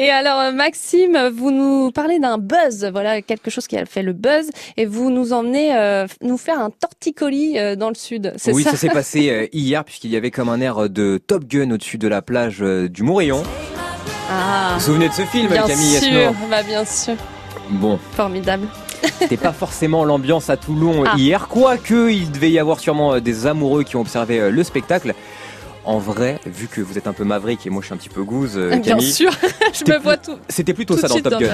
Et alors Maxime, vous nous parlez d'un buzz, voilà quelque chose qui a fait le buzz, et vous nous emmenez euh, nous faire un torticolis euh, dans le sud. C'est oui, ça, s'est passé euh, hier puisqu'il y avait comme un air de Top Gun au-dessus de la plage du Morillon. Ah, vous vous souvenez de ce film, bien Camille sûr, bah bien sûr. Bon. Formidable. C'était pas forcément l'ambiance à Toulon ah. hier, quoique il devait y avoir sûrement des amoureux qui ont observé le spectacle. En vrai, vu que vous êtes un peu maverick et moi je suis un petit peu gouze, Camille, Bien sûr, je me vois tout. C'était plutôt ça dans Top Gun.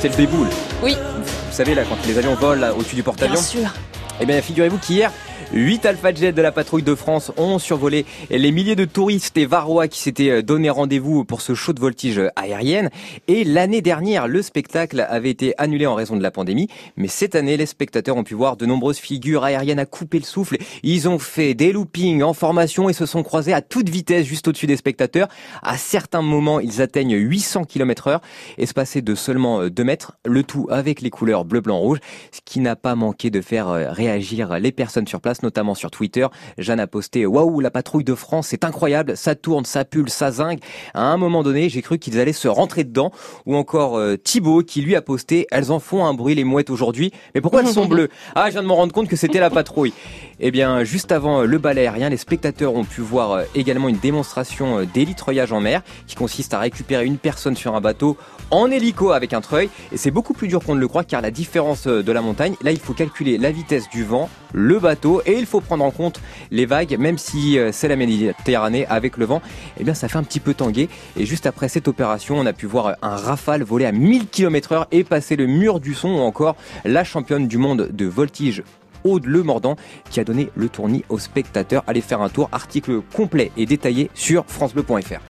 C'est le déboule. Oui. Vous savez là quand les avions volent au-dessus du porte-avions. Bien sûr. Eh bien, figurez-vous qu'hier, 8 Alpha Jet de la patrouille de France ont survolé les milliers de touristes et varois qui s'étaient euh, donné rendez-vous pour ce show de voltige aérienne. Et l'année dernière, le spectacle avait été annulé en raison de la pandémie. Mais cette année, les spectateurs ont pu voir de nombreuses figures aériennes à couper le souffle. Ils ont fait des loopings en formation et se sont croisés à toute vitesse juste au-dessus des spectateurs. À certains moments, ils atteignent 800 km heure, espacés de seulement 2 euh, mètres. Le tout avec les couleurs bleu, blanc, rouge. Ce qui n'a pas manqué de faire euh, réagir les personnes sur place notamment sur Twitter. Jeanne a posté Waouh, la patrouille de France, c'est incroyable, ça tourne, ça pulse, ça zingue. À un moment donné, j'ai cru qu'ils allaient se rentrer dedans. Ou encore euh, Thibaut qui lui a posté Elles en font un bruit les mouettes aujourd'hui. Mais pourquoi elles sont bleues? Ah, je viens de me rendre compte que c'était la patrouille. Eh bien, juste avant euh, le balai aérien, les spectateurs ont pu voir euh, également une démonstration d'élitreuillage en mer qui consiste à récupérer une personne sur un bateau en hélico avec un treuil. Et c'est beaucoup plus dur qu'on ne le croit car la différence de la montagne, là, il faut calculer la vitesse du vent, le bateau et il faut prendre en compte les vagues, même si euh, c'est la Méditerranée avec le vent, eh bien ça fait un petit peu tanguer. Et juste après cette opération, on a pu voir un rafale voler à 1000 km heure et passer le mur du son ou encore la championne du monde de voltige Aude Le Mordant qui a donné le tournis aux spectateurs. Allez faire un tour, article complet et détaillé sur francebleu.fr.